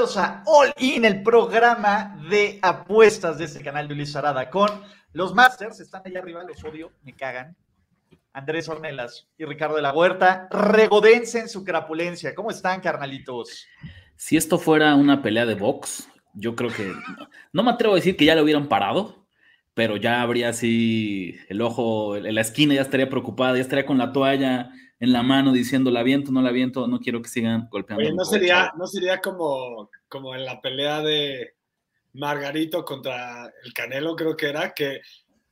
A All In, el programa de apuestas de este canal de Ulises Arada con los Masters. Están allá arriba, los odio, me cagan. Andrés Ornelas y Ricardo de la Huerta, regodense en su crapulencia. ¿Cómo están, carnalitos? Si esto fuera una pelea de box, yo creo que no me atrevo a decir que ya lo hubieran parado, pero ya habría así el ojo la esquina, ya estaría preocupada, ya estaría con la toalla en la mano diciendo la viento, no la viento, no quiero que sigan golpeando. Oye, no sería, no sería como, como en la pelea de Margarito contra el Canelo, creo que era, que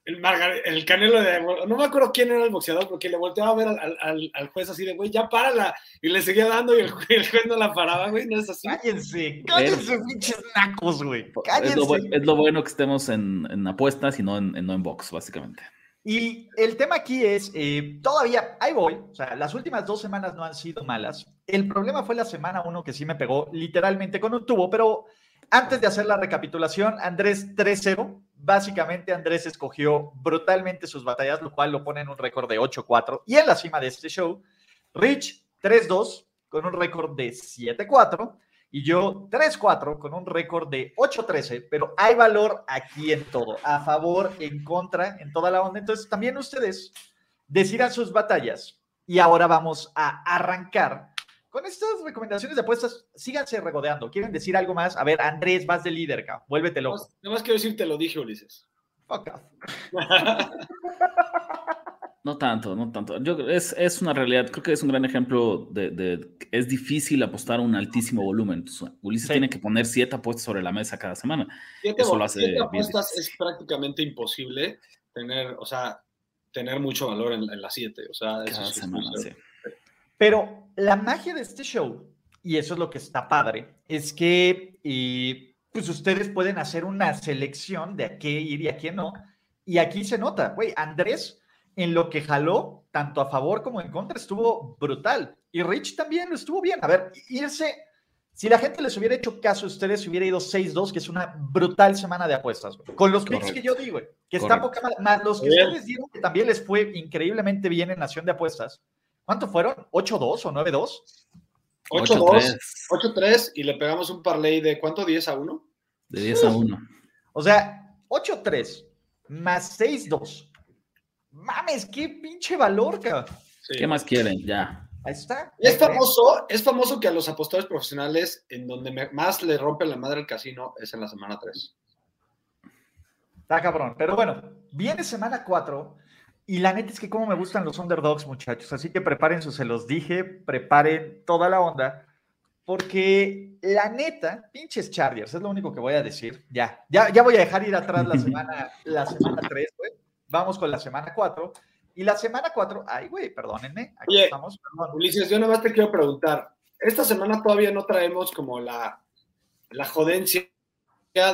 el, el Canelo de, no me acuerdo quién era el boxeador, porque le volteaba a ver al, al, al juez así de, güey, ya párala, y le seguía dando y el, el, juez no la paraba, güey, no es así. Cállense, cállense, pinches nacos, güey. Es lo, es lo, bueno que estemos en, en apuestas y no en, en, no en box, básicamente. Y el tema aquí es, eh, todavía, ahí voy, o sea, las últimas dos semanas no han sido malas. El problema fue la semana uno que sí me pegó literalmente con un tubo, pero antes de hacer la recapitulación, Andrés 3-0. Básicamente Andrés escogió brutalmente sus batallas, lo cual lo pone en un récord de 8-4. Y en la cima de este show, Rich 3-2 con un récord de 7-4 y yo 3-4 con un récord de 8-13, pero hay valor aquí en todo, a favor, en contra, en toda la onda. Entonces también ustedes decidan sus batallas y ahora vamos a arrancar con estas recomendaciones de apuestas, síganse regodeando. ¿Quieren decir algo más? A ver, Andrés, vas de líder, cabrón. Vuélvete loco. Nada más quiero decir, te lo dije, Ulises. Fuck No tanto, no tanto. Yo, es, es, una realidad, creo que es un gran ejemplo de, de es difícil apostar un altísimo volumen. Entonces, Ulises sí. tiene que poner siete apuestas sobre la mesa cada semana. Siete, Eso lo hace siete apuestas es prácticamente imposible tener, o sea, tener mucho valor en, en las siete. O sea, cada semana, sí. Pero la magia de este show, y eso es lo que está padre, es que y, pues ustedes pueden hacer una selección de a qué ir y a qué no. Y aquí se nota, güey, Andrés en lo que jaló, tanto a favor como en contra, estuvo brutal. Y Rich también lo estuvo bien. A ver, irse, si la gente les hubiera hecho caso a ustedes, se hubiera ido 6-2, que es una brutal semana de apuestas, güey. Con los picks que yo digo, güey, que está poca más los que bien. ustedes dieron, que también les fue increíblemente bien en Nación de Apuestas. ¿Cuánto fueron? ¿8-2 o 9-2? 8-2, 8-3 y le pegamos un parlay de ¿cuánto? ¿10 a 1? De 10 a 1. O sea, 8-3 más 6-2. Mames, qué pinche valor, cabrón. Sí. ¿Qué más quieren? Ya. Ahí está. Es famoso, es famoso que a los apostadores profesionales, en donde me, más le rompen la madre el casino, es en la semana 3. Está cabrón. Pero bueno, viene semana 4 y la neta es que como me gustan los underdogs, muchachos. Así que preparen su, se los dije, preparen toda la onda. Porque la neta, pinches Chargers, es lo único que voy a decir. Ya, ya, ya voy a dejar ir atrás la semana, la semana 3, güey. Vamos con la semana 4. Y la semana 4, ay, güey, perdónenme. Aquí Oye, estamos. Perdón. Ulises, yo nada más te quiero preguntar. Esta semana todavía no traemos como la, la jodencia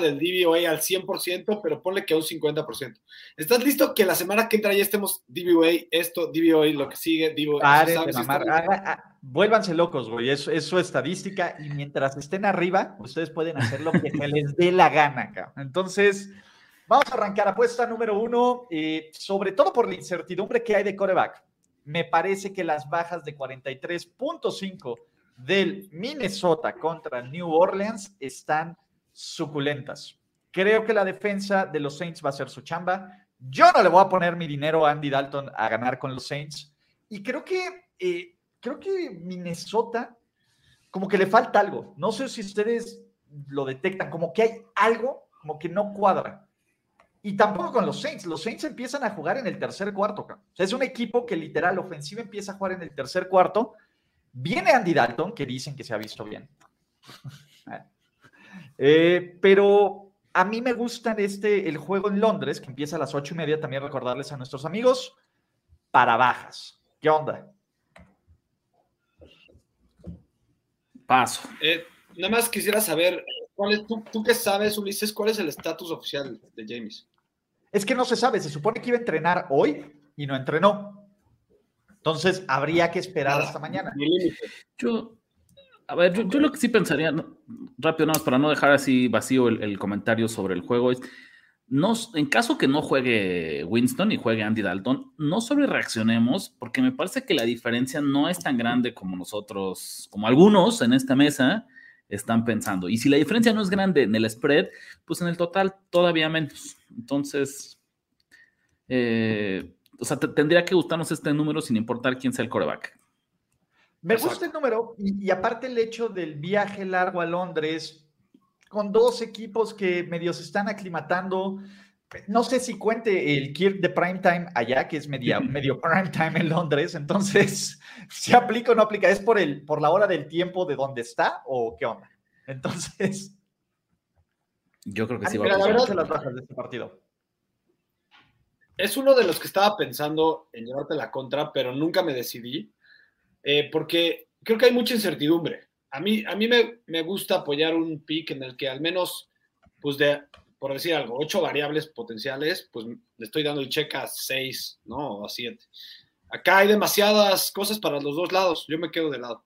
del DVOA al 100%, pero ponle que a un 50%. ¿Estás listo que la semana que entra ya estemos DVOA, esto, DVOA, lo que sigue, DVOA? Paren de mamar. Haga, ah, vuélvanse locos, güey. Es, es, su estadística y mientras estén arriba, ustedes pueden hacer lo que se les dé la gana, cabrón. Entonces, vamos a arrancar. Apuesta número uno, sobre todo por la incertidumbre que hay de coreback. Me parece que las bajas de 43.5 del Minnesota contra New Orleans están suculentas. Creo que la defensa de los Saints va a ser su chamba. Yo no le voy a poner mi dinero a Andy Dalton a ganar con los Saints. Y creo que, eh, creo que Minnesota, como que le falta algo. No sé si ustedes lo detectan, como que hay algo, como que no cuadra. Y tampoco con los Saints. Los Saints empiezan a jugar en el tercer cuarto. O sea, es un equipo que literal ofensiva empieza a jugar en el tercer cuarto. Viene Andy Dalton, que dicen que se ha visto bien. Eh, pero a mí me gusta este, el juego en Londres, que empieza a las ocho y media, también recordarles a nuestros amigos, para bajas. ¿Qué onda? Paso. Eh, nada más quisiera saber, ¿cuál es, tú, tú qué sabes, Ulises, cuál es el estatus oficial de James? Es que no se sabe, se supone que iba a entrenar hoy y no entrenó. Entonces habría que esperar hasta mañana. Yo, a ver, yo, lo que sí pensaría, rápido nada más para no dejar así vacío el, comentario sobre el juego, es, no, en caso que no juegue Winston y juegue Andy Dalton, no sobre reaccionemos, porque me parece que la diferencia no es tan grande como nosotros, como algunos en esta mesa están pensando. Y si la diferencia no es grande en el spread, pues en el total todavía menos. Entonces, eh, o sea, tendría que gustarnos este número sin importar quién sea el coreback. Me gusta el número y, aparte el hecho del viaje largo a Londres con dos equipos que medio se están aclimatando. No sé si cuente el Kirk de Primetime allá, que es medio, medio Primetime en Londres. Entonces, si aplica o no aplica, ¿es por, el, por la hora del tiempo de donde está o qué onda? Entonces. Yo creo que sí va a las bajas de este partido. Es uno de los que estaba pensando en llevarte la contra, pero nunca me decidí eh, porque creo que hay mucha incertidumbre. A mí, a mí me, me, gusta apoyar un pick en el que al menos, pues de, por decir algo, ocho variables potenciales, pues le estoy dando el check a seis, ¿no? O a siete. Acá hay demasiadas cosas para los dos lados. Yo me quedo de lado.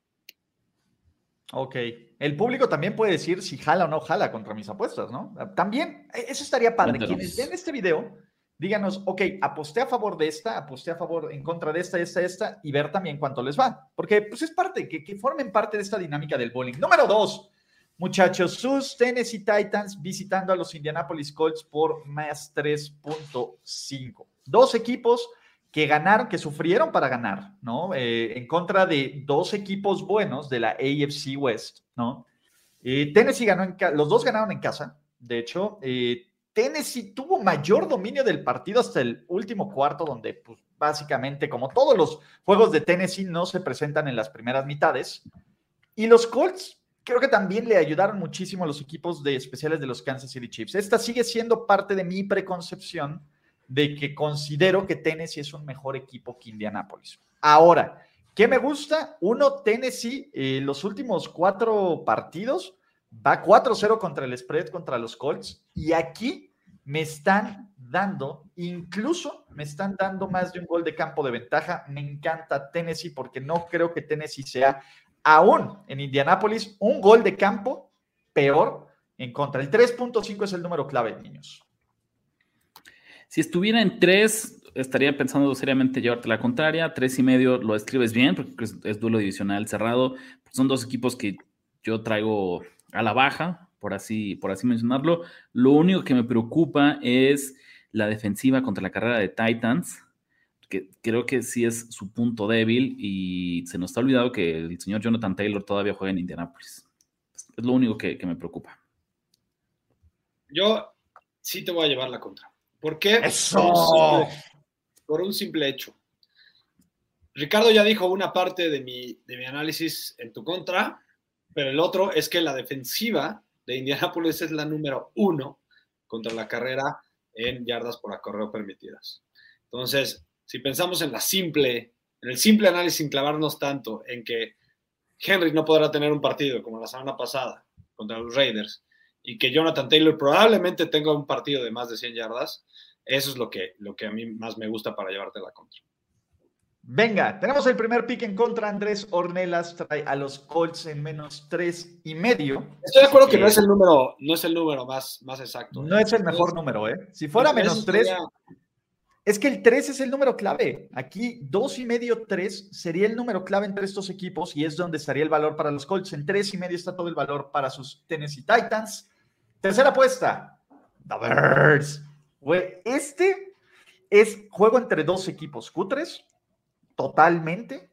Ok. El público también puede decir si jala o no jala contra mis apuestas, ¿no? También, e, eso estaría padre. Quienes ven este video, díganos, ok, aposté a favor de esta, aposté a favor en contra de esta, esta, esta, y ver también cuánto les va. Porque pues es parte, que, que formen parte de esta dinámica del bowling. Número dos, muchachos, sus Tennessee Titans visitando a los Indianapolis Colts por más 3.5. Dos equipos que ganaron, que sufrieron para ganar, ¿no? Eh, en contra de dos equipos buenos de la AFC West, ¿no? Eh, Tennessee ganó en los dos ganaron en casa, de hecho, eh, Tennessee tuvo mayor dominio del partido hasta el último cuarto, donde pues, básicamente, como todos los juegos de Tennessee, no se presentan en las primeras mitades. Y los Colts creo que también le ayudaron muchísimo a los equipos de especiales de los Kansas City Chiefs. Esta sigue siendo parte de mi preconcepción de que considero que Tennessee es un mejor equipo que Indianapolis. Ahora, ¿qué me gusta? Uno, Tennessee, eh, los últimos cuatro partidos va 4-0 contra el spread contra los Colts y aquí me están dando, incluso me están dando más de un gol de campo de ventaja. Me encanta Tennessee porque no creo que Tennessee sea aún en Indianápolis un gol de campo peor en contra. El 3.5 es el número clave, niños. Si estuviera en 3, estaría pensando seriamente llevarte la contraria. 3 y medio lo escribes bien porque es, duelo divisional cerrado. Son dos equipos que yo traigo a la baja, por así, por así mencionarlo. Lo único que me preocupa es la defensiva contra la carrera de Titans, que creo que sí es su punto débil y se nos está olvidado que el señor Jonathan Taylor todavía juega en Indianapolis. Es lo único que, me preocupa. Yo sí te voy a llevar la contra. ¿Por qué? Por un simple, hecho. Ricardo ya dijo una parte de mi, de mi análisis en tu contra, pero el otro es que la defensiva de Indianapolis es la número uno contra la carrera en yardas por acorreo permitidas. Entonces, si pensamos en la simple, en el simple análisis sin clavarnos tanto en que Henry no podrá tener un partido como la semana pasada contra los Raiders y que Jonathan Taylor probablemente tenga un partido de más de 100 yardas, eso es lo que, lo que a mí más me gusta para llevarte la contra. Venga, tenemos el primer pick en contra. Andrés Ornelas trae a los Colts en menos tres y medio. Estoy de acuerdo que no es el número, no es el número más, más exacto. No es el mejor número, ¿eh? Si fuera menos tres, es que el tres es el número clave. Aquí dos y medio, tres sería el número clave entre estos equipos y es donde estaría el valor para los Colts. En tres y medio está todo el valor para sus Tennessee Titans. Tercera apuesta, The Birds. este es juego entre dos equipos cutres totalmente,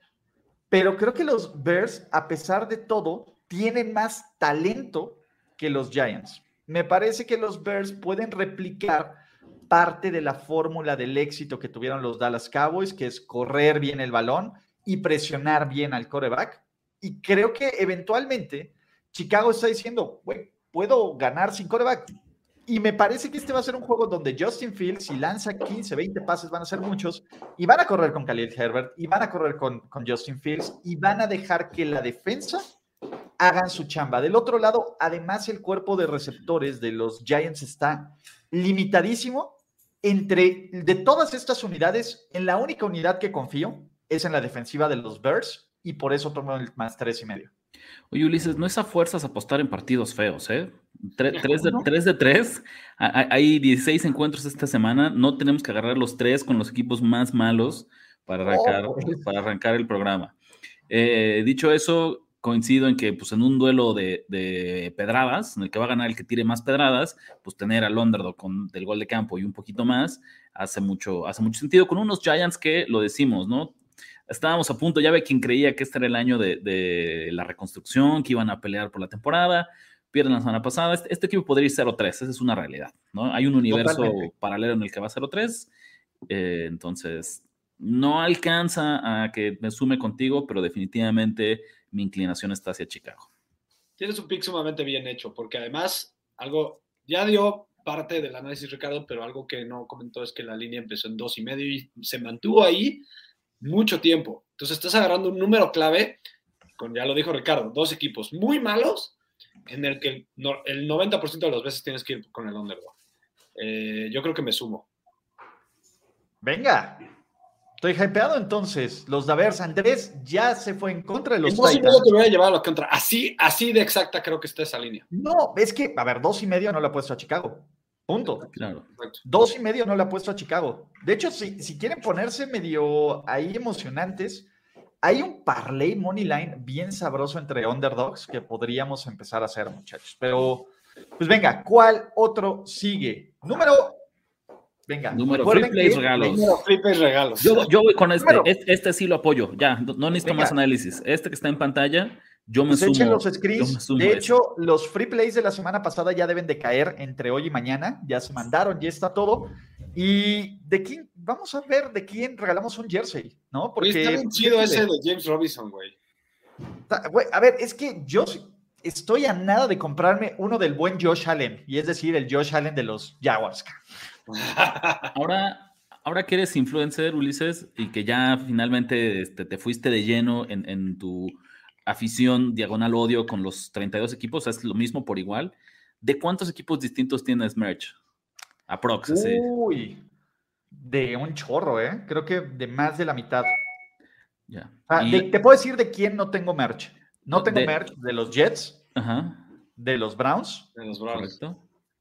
pero creo que los Bears, a pesar de todo, tienen más talento que los Giants. Me parece que los Bears pueden replicar parte de la fórmula del éxito que tuvieron los Dallas Cowboys, que es correr bien el balón y presionar bien al coreback. Y creo que eventualmente Chicago está diciendo, güey, puedo ganar sin coreback. Y me parece que este va a ser un juego donde Justin Fields, si lanza 15, 20 pases, van a ser muchos, y van a correr con Khalil Herbert, y van a correr con, con Justin Fields, y van a dejar que la defensa hagan su chamba. Del otro lado, además, el cuerpo de receptores de los Giants está limitadísimo. Entre de todas estas unidades, en la única unidad que confío es en la defensiva de los Bears y por eso tomo el más tres y medio. Oye, Ulises, no es a fuerzas apostar en partidos feos, ¿eh? Tres, de, tres de tres. Hay 16 encuentros esta semana. No tenemos que agarrar los tres con los equipos más malos para arrancar, oh, para arrancar el programa. Eh, dicho eso, coincido en que pues en un duelo de, pedradas, en el que va a ganar el que tire más pedradas, pues tener al underdog con del gol de campo y un poquito más hace mucho, hace mucho sentido con unos Giants que lo decimos, ¿no? Estábamos a punto, ya ve quien creía que este era el año de, la reconstrucción, que iban a pelear por la temporada, pierden la semana pasada, este, este equipo podría ir 0-3, esa es una realidad, ¿no? Hay un universo paralelo en el que va 0-3, eh, entonces no alcanza a que me sume contigo, pero definitivamente mi inclinación está hacia Chicago. Tienes un pick sumamente bien hecho, porque además, algo, ya dio parte del análisis Ricardo, pero algo que no comentó es que la línea empezó en dos y medio y se mantuvo ahí mucho tiempo. Entonces estás agarrando un número clave, con, ya lo dijo Ricardo, dos equipos muy malos, en el que el 90% de las veces tienes que ir con el underdog. Eh, yo creo que me sumo. Venga, Estoy hypeado entonces. Los Davers, Andrés ya se fue en contra de los Titans. Dos y te voy a la contra. Así, así de exacta creo que está esa línea. No, es que, a ver, dos y medio no le ha puesto a Chicago. Punto. Claro. Dos y medio no le ha puesto a Chicago. De hecho, si, si quieren ponerse medio ahí emocionantes, hay un parlay money line bien sabroso entre underdogs que podríamos empezar a hacer, muchachos. Pero, pues venga, ¿cuál otro sigue? Número Venga, número free plays regalos. Número regalos. Yo, yo, voy con este. este. este. sí lo apoyo. Ya, no necesito más análisis. Este que está en pantalla, yo me pues sumo. Echen los screens. de hecho, los free plays de la semana pasada ya deben de caer entre hoy y mañana. Ya se mandaron, ya está todo. Y de quién, vamos a ver de quién regalamos un jersey, ¿no? Porque está bien chido ese de James Robinson, güey. A ver, es que yo estoy a nada de comprarme uno del buen Josh Allen, y es decir, el Josh Allen de los Jaguars. Ahora, ahora que eres influencer, Ulises, y que ya finalmente este, te fuiste de lleno en, tu afición diagonal odio con los 32 equipos, es lo mismo por igual. ¿De cuántos equipos distintos tienes merch? Aprox. Uy, de un chorro, ¿eh? Creo que de más de la mitad. Ya. te puedo decir de quién no tengo merch. No tengo merch de los Jets, de los Browns. De los Browns.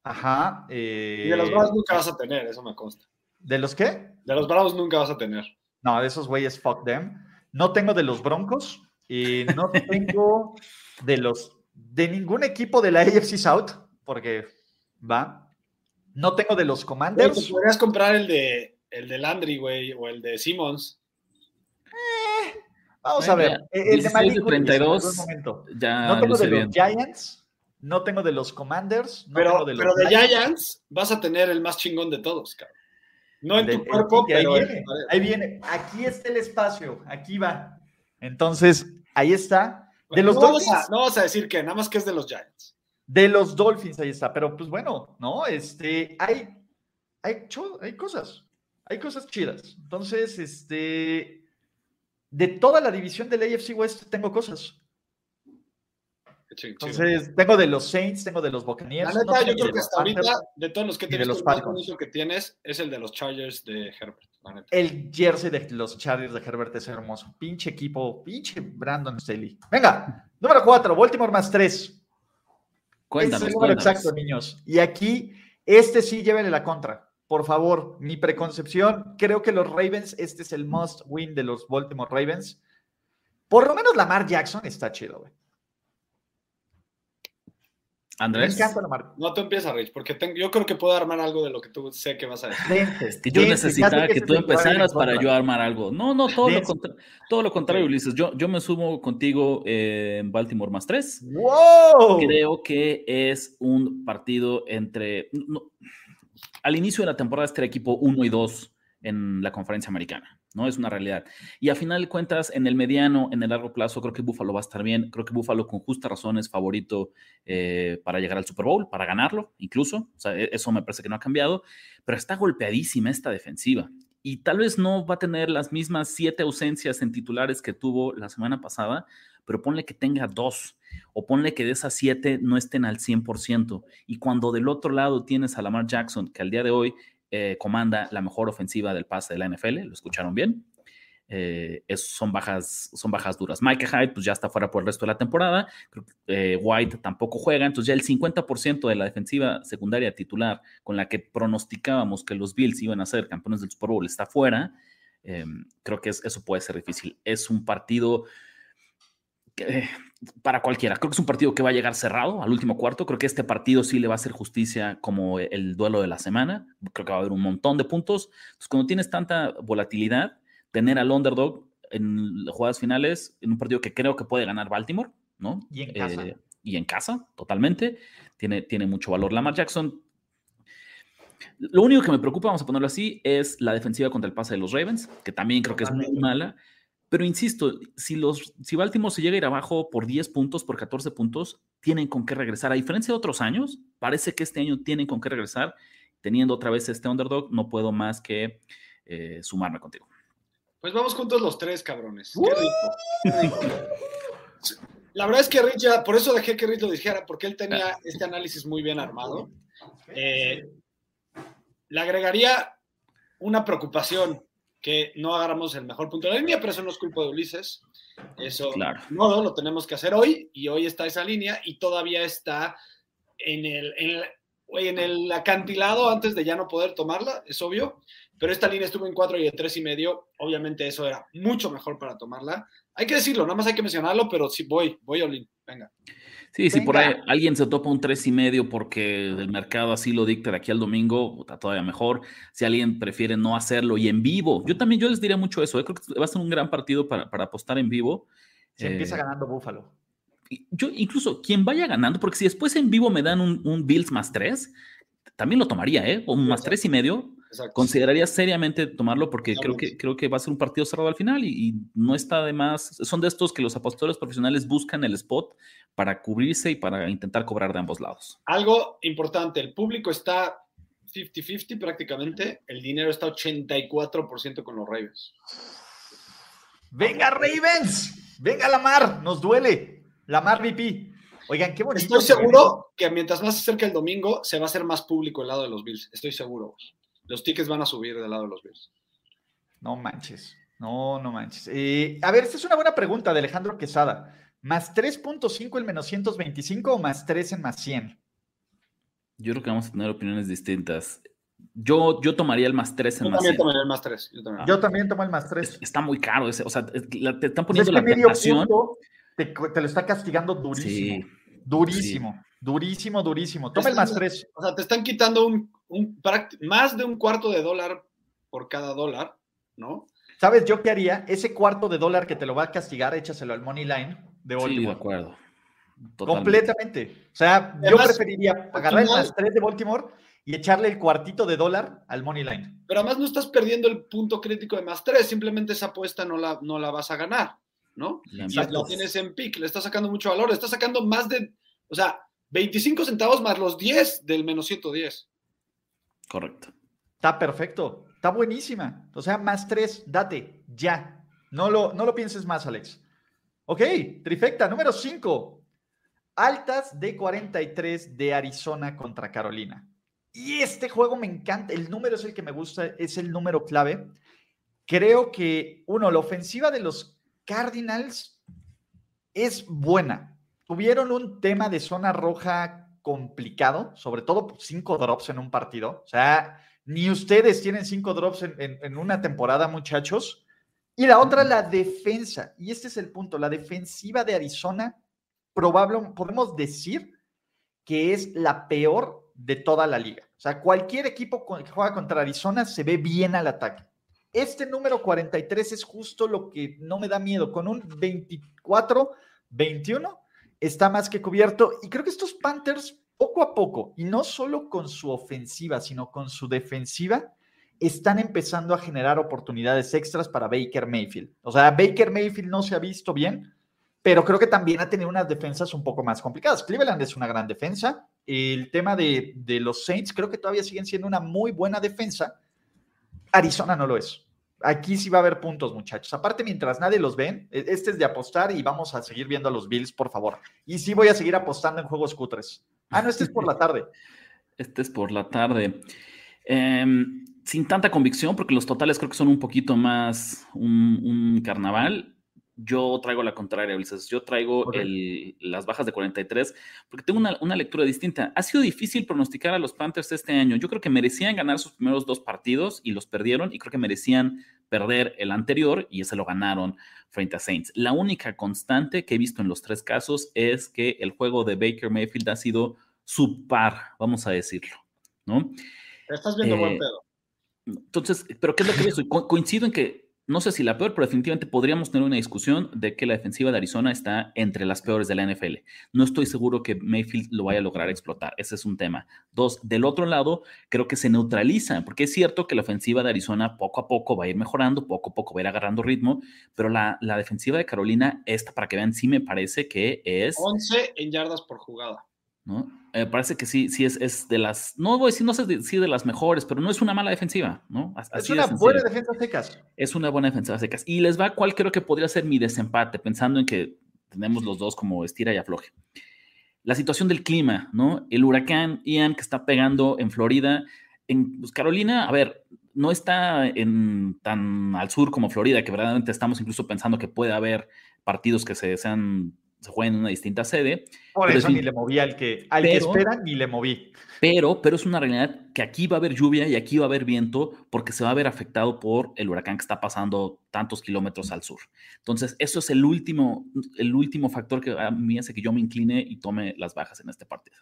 Ajá. y de los eh, Bravos nunca vas a tener, eso me consta. ¿De los qué? De los Bravos nunca vas a tener. No, de esos güeyes, fuck them. No tengo de los Broncos y no tengo de los de ningún equipo de la AFC South, porque va. No tengo de los Commanders. podrías comprar el de el de Landry, güey, o el de Simmons. Eh, vamos a ver. El de Malik 32. Ya no tengo de los Giants. No tengo de los Commanders. pero, de, pero de Giants vas a tener el más chingón de todos, cabrón. No en tu cuerpo, pero. Ahí viene, ahí viene. Aquí está el espacio. Aquí va. Entonces, ahí está. De los no, Dolphins, vas a, no vas a decir que, nada más que es de los Giants. De los Dolphins, ahí está. Pero pues bueno, ¿no? Este, hay, hay, hay cosas. Hay cosas chidas. Entonces, este. De toda la división del AFC West tengo cosas. Entonces, tengo de los Saints, tengo de los Buccaneers. La neta, yo creo que hasta ahorita, de todos los que tienes, los el que tienes es el de los Chargers de Herbert. El jersey de los Chargers de Herbert es hermoso. Pinche equipo, pinche Brandon Staley. Venga, número 4, Baltimore más 3. Cuéntanos, es el número exacto, niños. Y aquí, este sí, llévenle la contra. Por favor, mi preconcepción, creo que los Ravens, este es el must win de los Baltimore Ravens. Por lo menos Lamar Jackson está chido, güey. Andrés. No te empiezas, Rich, porque yo creo que puedo armar algo de lo que tú sé que vas a decir. yo necesitaba que, tú empezaras para yo armar algo. No, no, todo, lo, todo lo contrario, Ulises. Yo, yo me sumo contigo en Baltimore más tres. ¡Wow! Creo que es un partido entre. al inicio de la temporada, este equipo 1 y 2 en la conferencia americana. ¿No? Es una realidad. Y a final de cuentas, en el mediano, en el largo plazo, creo que Buffalo va a estar bien. Creo que Buffalo con justa razón es favorito eh, para llegar al Super Bowl, para ganarlo, incluso. E-, eso me parece que no ha cambiado. Pero está golpeadísima esta defensiva. y tal vez no va a tener las mismas siete ausencias en titulares que tuvo la semana pasada, pero ponle que tenga dos o ponle que de esas siete no estén al 100%. Y cuando del otro lado tienes a Lamar Jackson, que al día de hoy eh, comanda la mejor ofensiva del pase de la NFL, ¿lo escucharon bien? Eh, son, bajas, son bajas duras. Mike Hyde pues ya está fuera por el resto de la temporada. Eh, White tampoco juega. Entonces ya el 50% de la defensiva secundaria titular con la que pronosticábamos que los Bills iban a ser campeones del Super Bowl está fuera. Em, creo que eso puede ser difícil. Es un partido para cualquiera. Creo que es un partido que va a llegar cerrado al último cuarto. Creo que este partido sí le va a hacer justicia como el duelo de la semana. Creo que va a haber un montón de puntos. Entonces, cuando tienes tanta volatilidad, tener al underdog en las jugadas finales, en un partido que creo que puede ganar Baltimore, ¿no? Y en casa. Eh, y en casa, totalmente. Tiene, tiene mucho valor. Lamar Jackson. Lo único que me preocupa, vamos a ponerlo así, es la defensiva contra el pase de los Ravens, que también creo que es muy mala. Pero insisto, si, los, si Baltimore se llega a ir abajo por 10 puntos, por 14 puntos, tienen con qué regresar. A diferencia de otros años, parece que este año tienen con qué regresar. Teniendo otra vez este underdog, no puedo más que eh, sumarme contigo. Pues vamos juntos los tres, cabrones. Qué rico. La verdad es que Rich ya, por eso dejé que Rich lo dijera, porque él tenía este análisis muy bien armado. Eh, le agregaría una preocupación que no agarramos el mejor punto de la línea, pero eso no es culpa de Ulises. Eso no lo tenemos que hacer hoy y hoy está esa línea y todavía está en el, en en el acantilado antes de ya no poder tomarla, es obvio pero esta línea estuvo en 4 y en 3 y medio. Obviamente eso era mucho mejor para tomarla. Hay que decirlo, nada más hay que mencionarlo, pero sí voy, voy Olin, venga. Sí, si por ahí alguien se topa un 3 y medio porque el mercado así lo dicta de aquí al domingo, está todavía mejor. Si alguien prefiere no hacerlo y en vivo, yo también yo les diría mucho eso. ¿eh? Creo que va a ser un gran partido para, para apostar en vivo. Se empieza eh, ganando Búfalo. Yo incluso quien vaya ganando, porque si después en vivo me dan un, un Bills más 3, también lo tomaría, ¿eh? O un más 3 y medio, Consideraría seriamente tomarlo porque creo que, creo que va a ser un partido cerrado al final y, no está de más. Son de estos que los apostadores profesionales buscan el spot para cubrirse y para intentar cobrar de ambos lados. Algo importante, el público está 50-50 prácticamente, el dinero está 84% con los Ravens. Venga Ravens, venga Lamar, nos duele. Lamar VP. Oigan, qué bonito. Estoy seguro que mientras más se acerque el domingo, se va a hacer más público el lado de los Bills. Estoy seguro los tickets van a subir del lado de los Bills. No manches, no, no manches. Eh, a ver, esta es una buena pregunta de Alejandro Quesada. ¿Más 3.5 el menos 125 o más 3 en más 100? Yo creo que vamos a tener opiniones distintas. Yo, yo tomaría el más 3 en yo más también tomaría el más 3. Yo también. tomo el más 3. Está muy caro ese. O sea, te están poniendo la tentación. te, te, lo está castigando durísimo. Sí, durísimo. Durísimo, durísimo. Toma el más 3. O sea, te están quitando un un, más de un cuarto de dólar por cada dólar, ¿no? ¿Sabes yo qué haría? Ese cuarto de dólar que te lo va a castigar, échaselo al money line de Baltimore. Sí, de acuerdo. Completamente. O sea, yo preferiría agarrar el más 3 de Baltimore y echarle el cuartito de dólar al money line. Pero además no estás perdiendo el punto crítico de más 3, simplemente esa apuesta no la, no la vas a ganar, ¿no? Si la tienes en pick, le estás sacando mucho valor, le estás sacando más de, o sea, 25 centavos más los 10 del menos 110. Correcto. Está perfecto, está buenísima. O sea, más tres, date, ya. No lo, no lo pienses más, Alex. Ok, trifecta, número cinco. Altas de 43 de Arizona contra Carolina. Y este juego me encanta, el número es el que me gusta, es el número clave. Creo que, uno, la ofensiva de los Cardinals es buena. Tuvieron un tema de zona roja complicado, sobre todo cinco drops en un partido. O sea, ni ustedes tienen cinco drops en, una temporada, muchachos. Y la otra, la defensa. Y este es el punto. La defensiva de Arizona, probable, podemos decir que es la peor de toda la liga. O sea, cualquier equipo que juega contra Arizona se ve bien al ataque. Este número 43 es justo lo que no me da miedo. Con un 24, 21, está más que cubierto. Y creo que estos Panthers, poco a poco, y no solo con su ofensiva, sino con su defensiva, están empezando a generar oportunidades extras para Baker Mayfield. O sea, Baker Mayfield no se ha visto bien, pero creo que también ha tenido unas defensas un poco más complicadas. Cleveland es una gran defensa. El tema de, de los Saints creo que todavía siguen siendo una muy buena defensa. Arizona no lo es. Aquí sí va a haber puntos, muchachos. Aparte, mientras nadie los ven, e, este es de apostar y vamos a seguir viendo a los Bills, por favor. Y sí voy a seguir apostando en juegos cutres. Ah, no, este es por la tarde. Este es por la tarde. Em, sin tanta convicción, porque los totales creo que son un poquito más un carnaval yo traigo la contraria, Ulises. Yo traigo las bajas de 43 porque tengo una, lectura distinta. Ha sido difícil pronosticar a los Panthers este año. Yo creo que merecían ganar sus primeros dos partidos y los perdieron y creo que merecían perder el anterior y ese lo ganaron frente a Saints. La única constante que he visto en los tres casos es que el juego de Baker Mayfield ha sido subpar, vamos a decirlo, ¿no? Estás viendo buen eh, pedo. Entonces, pero ¿qué es lo que he coincido en que no sé si la peor, pero definitivamente podríamos tener una discusión de que la defensiva de Arizona está entre las peores de la NFL. No estoy seguro que Mayfield lo vaya a lograr explotar. Ese es un tema. Dos, del otro lado, creo que se neutraliza, porque es cierto que la ofensiva de Arizona poco a poco va a ir mejorando, poco a poco va a ir agarrando ritmo, pero la, la defensiva de Carolina, esta, para que vean, sí me parece que es... 11 en yardas por jugada. ¿No? Eh, parece que sí, sí es, es, de las, no voy a decir, no sé si de las mejores, pero no es una mala defensiva, ¿no? es una buena defensa secas. Es una buena defensa secas. Y les va cuál creo que podría ser mi desempate, pensando en que tenemos los dos como estira y afloje. La situación del clima, ¿no? El huracán Ian que está pegando en Florida. En pues, Carolina, a ver, no está en, tan al sur como Florida, que verdaderamente estamos incluso pensando que puede haber partidos que se sean se juega en una distinta sede. Por eso ni le moví al que, al que espera, ni le moví. Pero, pero es una realidad que aquí va a haber lluvia y aquí va a haber viento porque se va a ver afectado por el huracán que está pasando tantos kilómetros al sur. Entonces, eso es el último, el último factor que a mí hace que yo me incline y tome las bajas en este partido.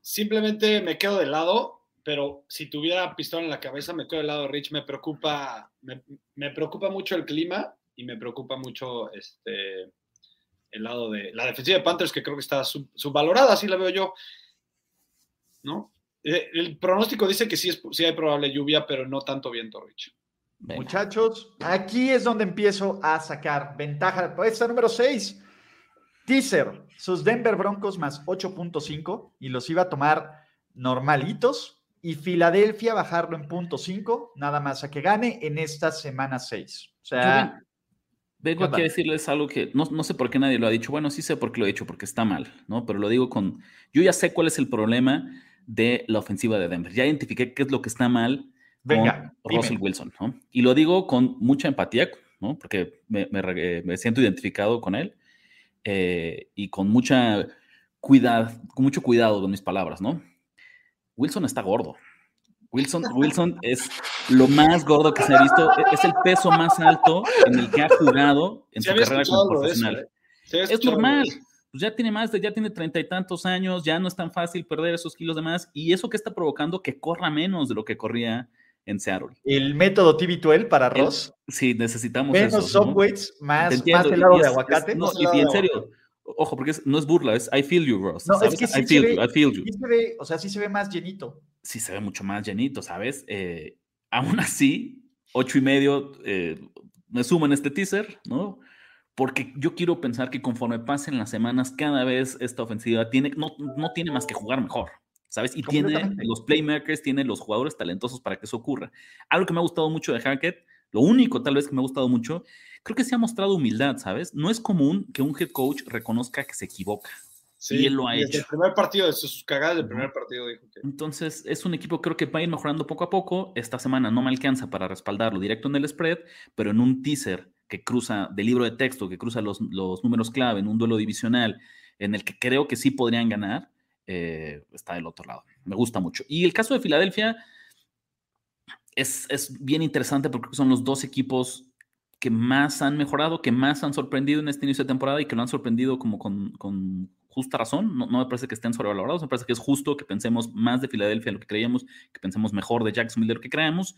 Simplemente me quedo de lado, pero si tuviera pistola en la cabeza, me quedo del lado de Rich. Me preocupa, me, me preocupa mucho el clima y me preocupa mucho este el lado de la defensiva de Panthers, que creo que está subvalorada, así la veo yo. ¿No? Eh, el pronóstico dice que sí, es, sí hay probable lluvia, pero no tanto viento, Rich. Muchachos, aquí es donde empiezo a sacar ventaja. Esta número 6. Teaser, sus Denver Broncos más 8.5 y los iba a tomar normalitos. Y Filadelfia bajarlo en punto 5, nada más a que gane en esta semana 6. O sea, Vengo aquí a decirles algo que no, no, sé por qué nadie lo ha dicho. Bueno, sí sé por qué lo he dicho, porque está mal, ¿no? Pero lo digo con. Yo ya sé cuál es el problema de la ofensiva de Denver. Ya identifiqué qué es lo que está mal Venga, con Russell Wilson, ¿no? Y lo digo con mucha empatía, ¿no? Porque me, me, siento identificado con él eh, y con mucha cuidado, con mucho cuidado con mis palabras, ¿no? Wilson está gordo. Wilson, Wilson es lo más gordo que se ha visto, e-, es el peso más alto en el que ha jugado en su carrera como profesional. ¿eh? es normal, pues ya tiene más de, ya tiene treinta y tantos años, ya no es tan fácil perder esos kilos de más, y eso que está provocando que corra menos de lo que corría en Seattle. El método TB12 para Ross. sí, necesitamos menos eso. Menos más, más helado de aguacate. no, y, en serio, ojo, porque no es burla, es I feel you, Ross. No, es que sí I feel you, I feel you. Sí se ve, o sea, sí se ve más llenito sí se ve mucho más llenito, ¿sabes? Eh, aún así, ocho y medio eh, me sumo en este teaser, ¿no? Porque yo quiero pensar que conforme pasen las semanas, cada vez esta ofensiva tiene, no, no tiene más que jugar mejor, ¿sabes? Y tiene los playmakers, tiene los jugadores talentosos para que eso ocurra. Algo que me ha gustado mucho de Hackett, lo único tal vez que me ha gustado mucho, creo que se ha mostrado humildad, ¿sabes? No es común que un head coach reconozca que se equivoca, Sí, y él lo ha hecho. el primer partido, de sus cagadas del primer partido, dijo que. Entonces, es un equipo, creo que va a ir mejorando poco a poco. Esta semana no me alcanza para respaldarlo directo en el spread, pero en un teaser que cruza, de libro de texto, que cruza los, los números clave, en un duelo divisional, en el que creo que sí podrían ganar, eh, está del otro lado. Me gusta mucho. Y el caso de Filadelfia es, es bien interesante porque son los dos equipos que más han mejorado, que más han sorprendido en este inicio de temporada y que lo han sorprendido como con, con justa razón, no, me parece que estén sobrevalorados, me parece que es justo que pensemos más de Filadelfia de lo que creíamos, que pensemos mejor de Jacksonville de lo que creemos,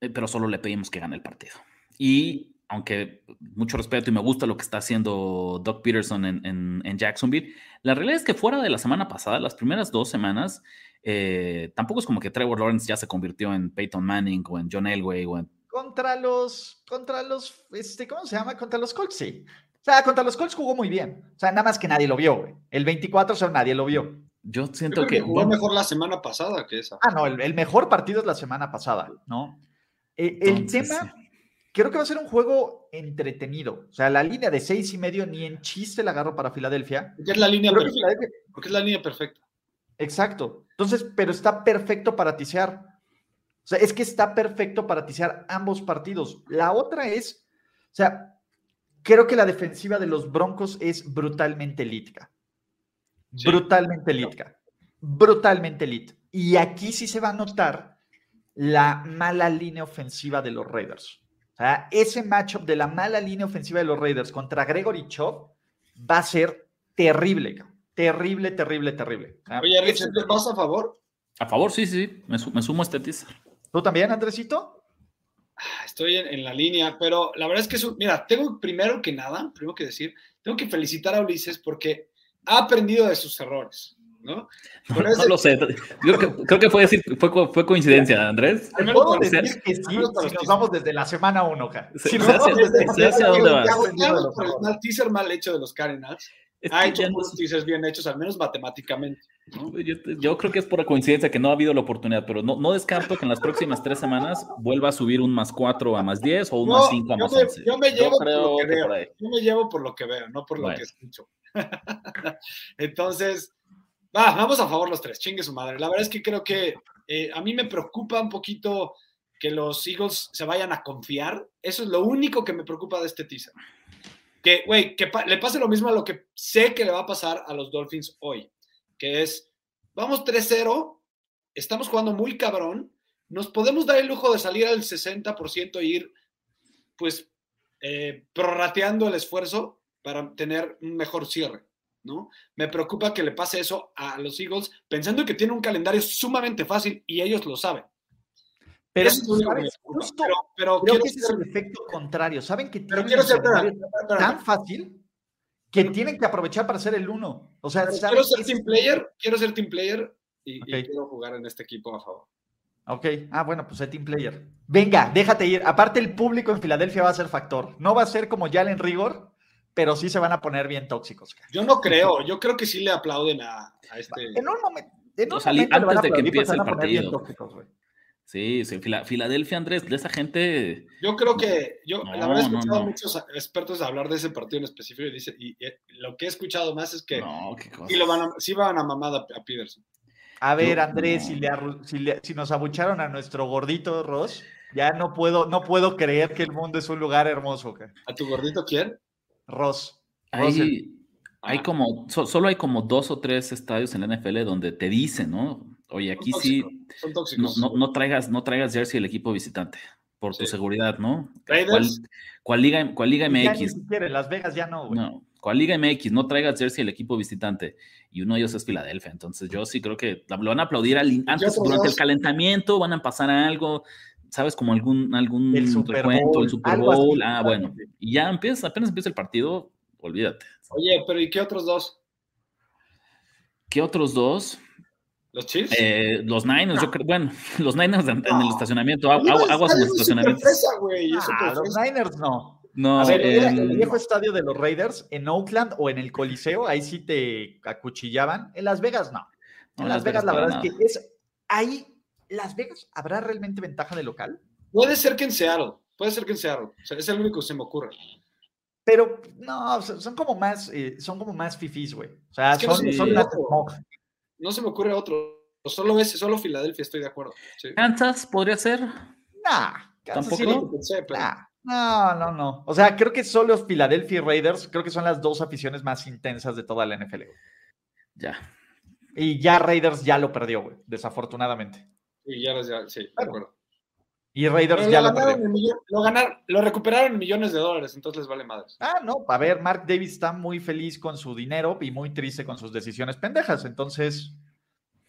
eh, pero solo le pedimos que gane el partido. Y aunque mucho respeto y me gusta lo que está haciendo Doug Peterson en, Jacksonville, la realidad es que fuera de la semana pasada, las primeras dos semanas, eh, tampoco es como que Trevor Lawrence ya se convirtió en Peyton Manning o en John Elway o en contra los, contra los, este, ¿cómo se llama? Contra los Colts, sí. O sea, contra los Colts jugó muy bien. O sea, nada más que nadie lo vio, güey. El 24, o sea, nadie lo vio. Yo siento que que. jugó bueno, mejor la semana pasada que esa. Ah, no, el, el mejor partido es la semana pasada, ¿no? Eh, el Entonces, tema, creo que va a ser un juego entretenido. O sea, la línea de seis y medio ni en chiste la agarro para Filadelfia. Porque es la línea Creo perfecta. Filadelfia- Porque es la línea perfecta. Exacto. Entonces, pero está perfecto para tisear. O sea, es que está perfecto para tisear ambos partidos. La otra es, o sea, creo que la defensiva de los Broncos es brutalmente elítica. Sí. Brutalmente elítica. Brutalmente elite. Y aquí sí se va a notar la mala línea ofensiva de los Raiders. O sea, ese matchup de la mala línea ofensiva de los Raiders contra Gregory Chop va a ser terrible, cabrón. terrible, terrible, terrible. Oye, Richard, ¿te vas a favor? A favor, sí, sí, sí. Me, su- me sumo a este teaser. ¿Tú también, Andresito? Ah, Estoy en, en la línea, pero la verdad es que es un- mira, tengo primero que nada, primero que decir, tengo que felicitar a Ulises porque ha aprendido de sus errores, ¿no? No, Pero ese- lo sé. Creo que, creo que fue, decir, fue, fue coincidencia, Andrés. Puedo decir que sí, si nos vamos desde la semana uno, Si nos vamos desde la semana uno, por el mal teaser mal hecho de los Cardinals, ha que hecho teasers bien hechos, al menos matemáticamente. ¿no? yo, yo creo que es por coincidencia que no ha habido la oportunidad, pero no, no descarto que en las próximas tres semanas vuelva a subir un más 4 a más 10 o un No, más 5 a más me- 11. yo me llevo por lo que veo. por ahí. Yo me llevo por lo que veo, no por lo que escucho. Entonces, va, vamos a favor los tres, chingue su madre. La verdad es que creo que eh, a mí me preocupa un poquito que los Eagles se vayan a confiar. Eso es lo único que me preocupa de este teaser. Que, güey, que le pase lo mismo a lo que sé que le va a pasar a los Dolphins hoy, que es, vamos 3-0, estamos jugando muy cabrón, nos podemos dar el lujo de salir al 60% e ir, pues, eh, prorrateando el esfuerzo para tener un mejor cierre, ¿no? Me preocupa que le pase eso a los Eagles, pensando que tienen un calendario sumamente fácil y ellos lo saben. Pero, Eso es. Justo Pero, pero creo quiero que ese es ser- el efecto contrario. Saben que pero tienen quiero ser- tan fácil que tienen que aprovechar para hacer el uno. O sea, Pero ¿saben quiero ser team player, quiero ser team player y, quiero jugar en este equipo a favor. Ok, ah, bueno, pues es team player. Venga, déjate ir. Aparte, el público en Filadelfia va a ser factor. No va a ser como Jalen Rigor, pero sí se van a poner bien tóxicos. cara. Yo no creo, yo creo que sí le aplauden a, a este. En un momento. En O un sea, momento antes de que empiece el partido. tóxicos. Sí, sí, Fila- Filadelfia, Andrés, de esa gente. Yo creo que, yo No, la verdad he no, escuchado a muchos expertos hablar de ese partido en específico y, dice, y, eh, lo que he escuchado más es que No, qué cosa. sí, lo van a, sí van a mamar a, a Peterson. A ver, Yo- Andrés, no. si, le si, le- si nos abucharon a nuestro gordito Ross, ya no puedo, no puedo creer que el mundo es un lugar hermoso. cara. ¿A tu gordito quién? Ross. Ross, el- Hay, hay como, so- solo hay como dos o tres estadios en la NFL donde te dicen, ¿no? Oye, aquí Son sí, Son no, tóxicos. no, no traigas, no traigas jersey el equipo visitante, por tu seguridad, ¿no? ¿Cuál, cuál liga, cuál liga ya ni MX? siquiera en Las Vegas ya no, güey. No, ¿cuál Liga MX? No traigas jersey el equipo visitante. Y uno de ellos es Filadelfia. Entonces yo sí creo que lo van a aplaudir al- antes, durante dos? el calentamiento, van a pasar algo, ¿sabes? Como algún, algún El Super recuento, Bowl, el Super así, Bowl. ah, bueno. Y ya empieza, apenas empieza el partido, olvídate. Oye, pero ¿y qué otros dos? ¿Qué otros dos? ¿Los Chiefs? Eh, los Niners, yo creo, bueno, los Niners en, en el estacionamiento, agu- aguas en es los estacionamientos. sorpresa, güey, es Ah, los. Niners no. No, A ver, era el el- viejo estadio de los Raiders en Oakland o en el Coliseo, ahí sí te acuchillaban. En Las Vegas no. En no, Las Vegas la verdad es que es ahí. ¿Las Vegas habrá realmente ventaja de local? Puede ser que en Seattle, puede ser que en Seattle. O sea, es el único que se me ocurre. Pero no, son son como más, eh, son como más fifís, güey. O sea, Es que no son, son. No se me ocurre otro. Solo ese, solo Filadelfia, estoy de acuerdo. Sí. Kansas podría ser. Nah, Kansas ¿Tampoco? Lo pensé, pero- nah, no, no, no. O sea, creo que solo Philadelphia y Raiders, creo que son las dos aficiones más intensas de toda la NFL. güey. Ya. Y ya Raiders ya lo perdió, güey, desafortunadamente. Y ya, ya, sí, de acuerdo. Y Raiders Pero ya lo, ganaron lo, recuperaron en millones de dólares, entonces les vale madres. Ah, no, a ver, Mark Davis está muy feliz con su dinero y muy triste con sus decisiones pendejas. Entonces,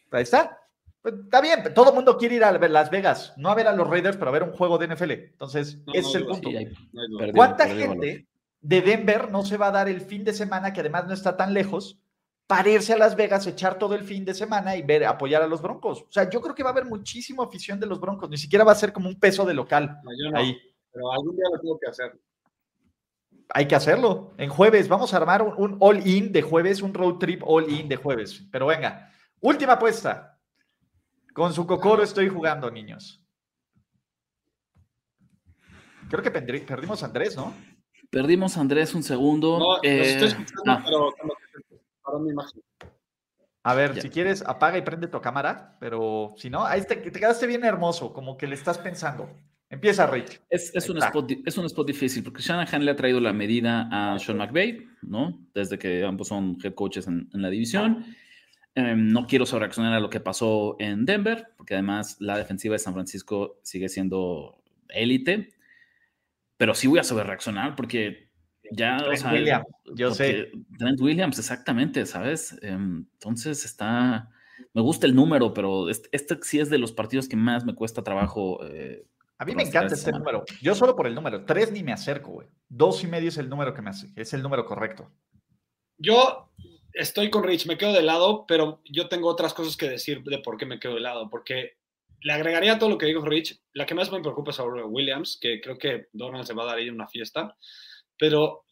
ahí está. Pues, está bien, todo el mundo quiere ir a ver Las Vegas, no a ver a los Raiders, pero a ver un juego de NFL. Entonces, No, ese no, es el punto. Sí, hay- No ¿Cuánta gente de Denver no se va a dar el fin de semana, que además no está tan lejos, para irse a Las Vegas, echar todo el fin de semana y ver, apoyar a los Broncos? O sea, yo creo que va a haber muchísima afición de los Broncos, ni siquiera va a ser como un peso de local. No, yo no, Ahí. pero algún día lo tengo que hacer. Hay que hacerlo. En jueves, vamos a armar un, un all-in de jueves, un road trip all-in de jueves. Pero venga, Última apuesta. Con su cocoro estoy jugando, niños. Creo que perdimos a Andrés, ¿no? Perdimos a Andrés un segundo. No, los Eh, estoy escuchando, ah, pero mi imagen. A ver, Ya. si quieres, apaga y prende tu cámara, pero si no, ahí te, te quedaste bien hermoso, como que le estás pensando. Empieza, Rich. Es, es, un spot, es un spot difícil porque Shanahan le ha traído la medida a Sean McVay, ¿no? Desde que ambos son head coaches en, en la división. Eh, no quiero sobreaccionar a lo que pasó en Denver, porque además la defensiva de San Francisco sigue siendo élite, pero sí voy a sobrereaccionar porque ya, o Trent sea, Williams, yo porque Trent Williams, exactamente, ¿sabes? Em, Entonces está, me gusta el número, pero este, este sí es de los partidos que más me cuesta trabajo. eh, A mí me encanta este número. Yo solo por el número. Tres ni me acerco, güey. Dos y medio es el número que me hace. Es el número correcto. Yo estoy con Rich, me quedo de lado, pero yo tengo otras cosas que decir de por qué me quedo de lado, porque le agregaría a todo lo que dijo Rich. La que más me preocupa es sobre Williams, que creo que Donald se va a dar ahí una fiesta, pero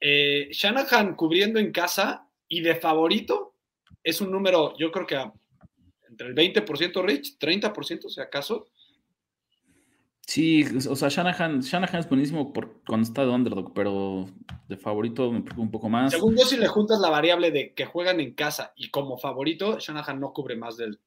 eh, Shanahan cubriendo en casa y de favorito es un número, yo creo que a- entre el 20% Rich, 30% si acaso. Sí, o sea, Shanahan, Shanahan es buenísimo por, cuando está de underdog, pero de favorito me preocupa un poco más. Según yo, si le juntas la variable de que juegan en casa y como favorito, Shanahan no cubre más del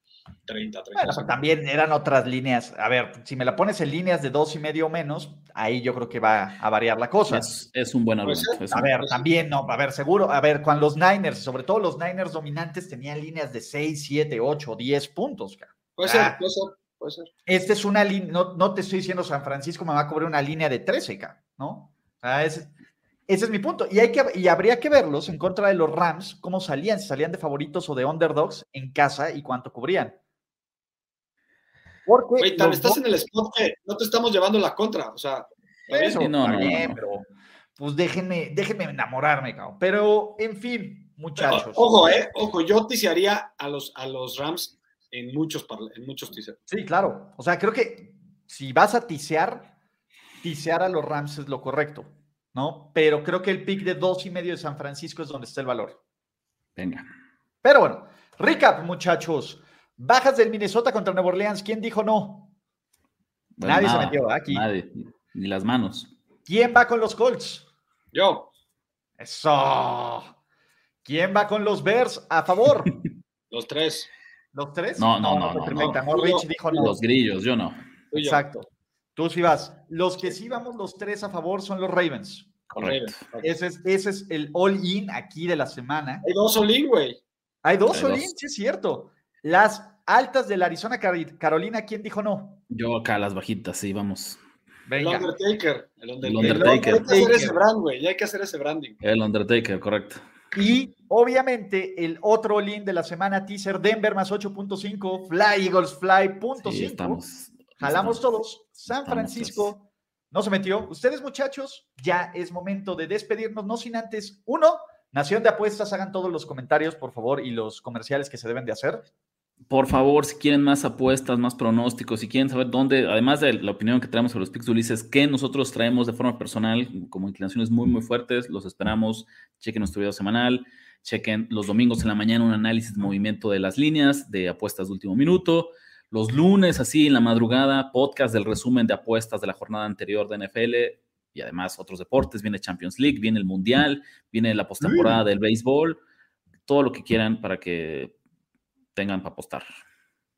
30, 30. Bueno, pero también eran otras líneas. A ver, si me la pones en líneas de dos y medio o menos, ahí yo creo que va a variar la cosa. Es, es un buen argumento. ser. es A ver, pues, también, no, a ver, seguro, a ver, cuando los Niners, sobre todo los Niners dominantes, tenían líneas de 6, 7, 8, 10 puntos. cara. Puede Ah. ser, puede ser, puede ser. Esta es una línea, no, no te estoy diciendo San Francisco me va a cobrar una línea de 13, cara, ¿no? O sea, ese, es mi punto. Y, hay que, y habría que verlos en contra de los Rams, cómo salían, si salían de favoritos o de underdogs en casa y cuánto cubrían. Porque Güey, tan los estás dos- en el spot que no te estamos llevando la contra. O sea, no, no, no, bien, no. pero pues déjenme, déjenme enamorarme, cabrón. Pero, en fin, muchachos. Ojo, eh, ojo, yo tisearía a los, a los Rams en muchos, en muchos teasers. Sí, claro. O sea, creo que si vas a tisear, tisear a los Rams es lo correcto, ¿no? Pero creo que el pick de dos y medio de San Francisco es donde está el valor. Venga. Pero bueno, recap, muchachos. Bajas del Minnesota contra Nueva Orleans. ¿Quién dijo no? Bueno, Nadie se metió aquí. Nadie, ni las manos. ¿Quién va con los Colts? Yo, Eso. ¿Quién va con los Bears? A favor. los tres. ¿Los tres? No, no, no, no, perfecta. no. No, Rich dijo no. Los grillos, yo no. Exacto. Tú sí vas. Los que sí vamos los tres a favor son los Ravens. Correcto. Ese es, ese es el all-in aquí de la semana. Hay dos Olin, güey. Hay dos all-in, sí es cierto. Las altas de la Arizona Carolina, ¿quién dijo no? Yo acá las bajitas, sí, vamos. El. Undertaker. El El Undertaker. Undertaker. Hay que hacer ese brand, güey. Ya hay que hacer ese branding. El Undertaker, correcto. Y obviamente el otro all-in de la semana, teaser Denver más 8.5, Fly Eagles Fly punto Sí, cinco. estamos. Jalamos todos. San Francisco no se metió. Ustedes, muchachos, ya es momento de despedirnos, no sin antes, uno, Nación de Apuestas, hagan todos los comentarios, por favor, y los comerciales que se deben de hacer. Por favor, si quieren más apuestas, más pronósticos, si quieren saber dónde, además de la opinión que traemos sobre los picks de Ulises, que nosotros traemos de forma personal, como inclinaciones muy, muy fuertes, los esperamos. Chequen nuestro video semanal, chequen los domingos en la mañana un análisis de movimiento de las líneas, de apuestas de último minuto. Los lunes, así en la madrugada, podcast del resumen de apuestas de la jornada anterior de NFL y además otros deportes. Viene Champions League, viene el Mundial, viene la postemporada del béisbol, todo lo que quieran para que tengan para apostar.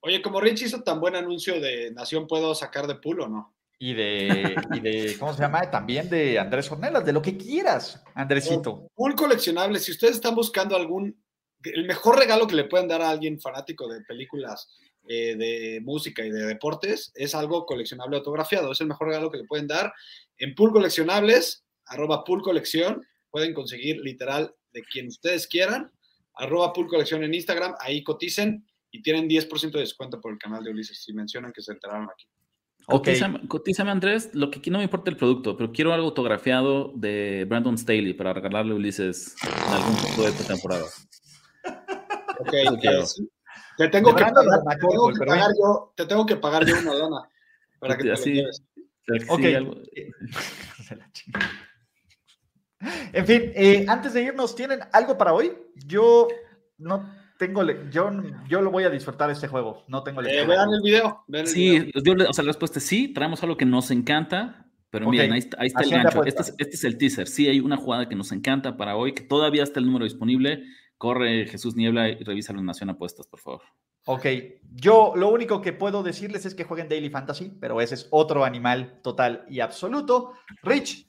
Oye, como Rich hizo tan buen anuncio de Nación, ¿puedo sacar de pool o no? Y de, y de, ¿cómo se llama? También de Andrés Ornelas, de lo que quieras, Andresito. Pool coleccionable. Si ustedes están buscando algún. El mejor regalo que le pueden dar a alguien fanático de películas, eh, de música y de deportes es algo coleccionable autografiado. Es el mejor regalo que le pueden dar. En Pool Coleccionables, arroba Pool Colección, pueden conseguir literal de quien ustedes quieran. Arroba Pool Colección en Instagram, ahí coticen y tienen 10% de descuento por el canal de Ulises si mencionan que se enteraron aquí. Ok. Cotízame, cotízame, Andrés, lo que no me importa el producto, pero quiero algo autografiado de Brandon Staley para regalarle a Ulises en algún punto de esta temporada. Ok, te tengo que pagar, de te tengo que pero pagar yo, te tengo que pagar yo una lana para que te lo Así. lleves. Sí, Ok. algo- Se la chingada. En fin, eh, antes de irnos, ¿tienen algo para hoy? Yo no tengo, yo, yo lo voy a disfrutar este juego. No tengo eh, vean el video. Vean el sí, video. o sea, la respuesta es sí, traemos algo que nos encanta, pero miren, ahí, está, el gancho. Este es, este es, el teaser. Sí, hay una jugada que nos encanta para hoy, que todavía está el número disponible. Corre Jesús Niebla y revisa la Nación Apuestas, por favor. Ok, yo lo único que puedo decirles es que jueguen Daily Fantasy, pero ese es otro animal total y absoluto. Rich,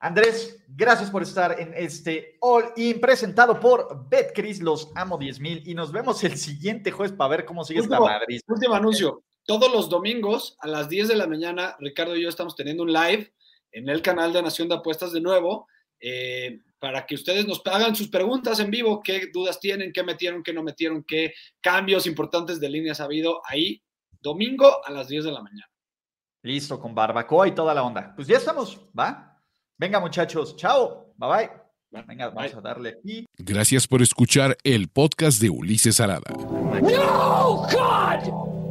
Andrés, gracias por estar en este All In presentado por BetCris, los amo 10 mil y nos vemos el siguiente jueves para ver cómo sigue esta Madrid. Último anuncio, todos los domingos a las 10 de la mañana, Ricardo y yo estamos teniendo un live en el canal de Nación de Apuestas de nuevo. Eh, para que ustedes nos hagan sus preguntas en vivo, qué dudas tienen, qué metieron, qué no metieron, qué cambios importantes de líneas ha habido ahí, domingo a las 10 de la mañana. Listo, con barbacoa y toda la onda. Pues ya estamos, ¿va? Venga muchachos, chao, bye bye. Venga, vamos a darle aquí. Gracias por escuchar el podcast de Ulises Arada. No, God!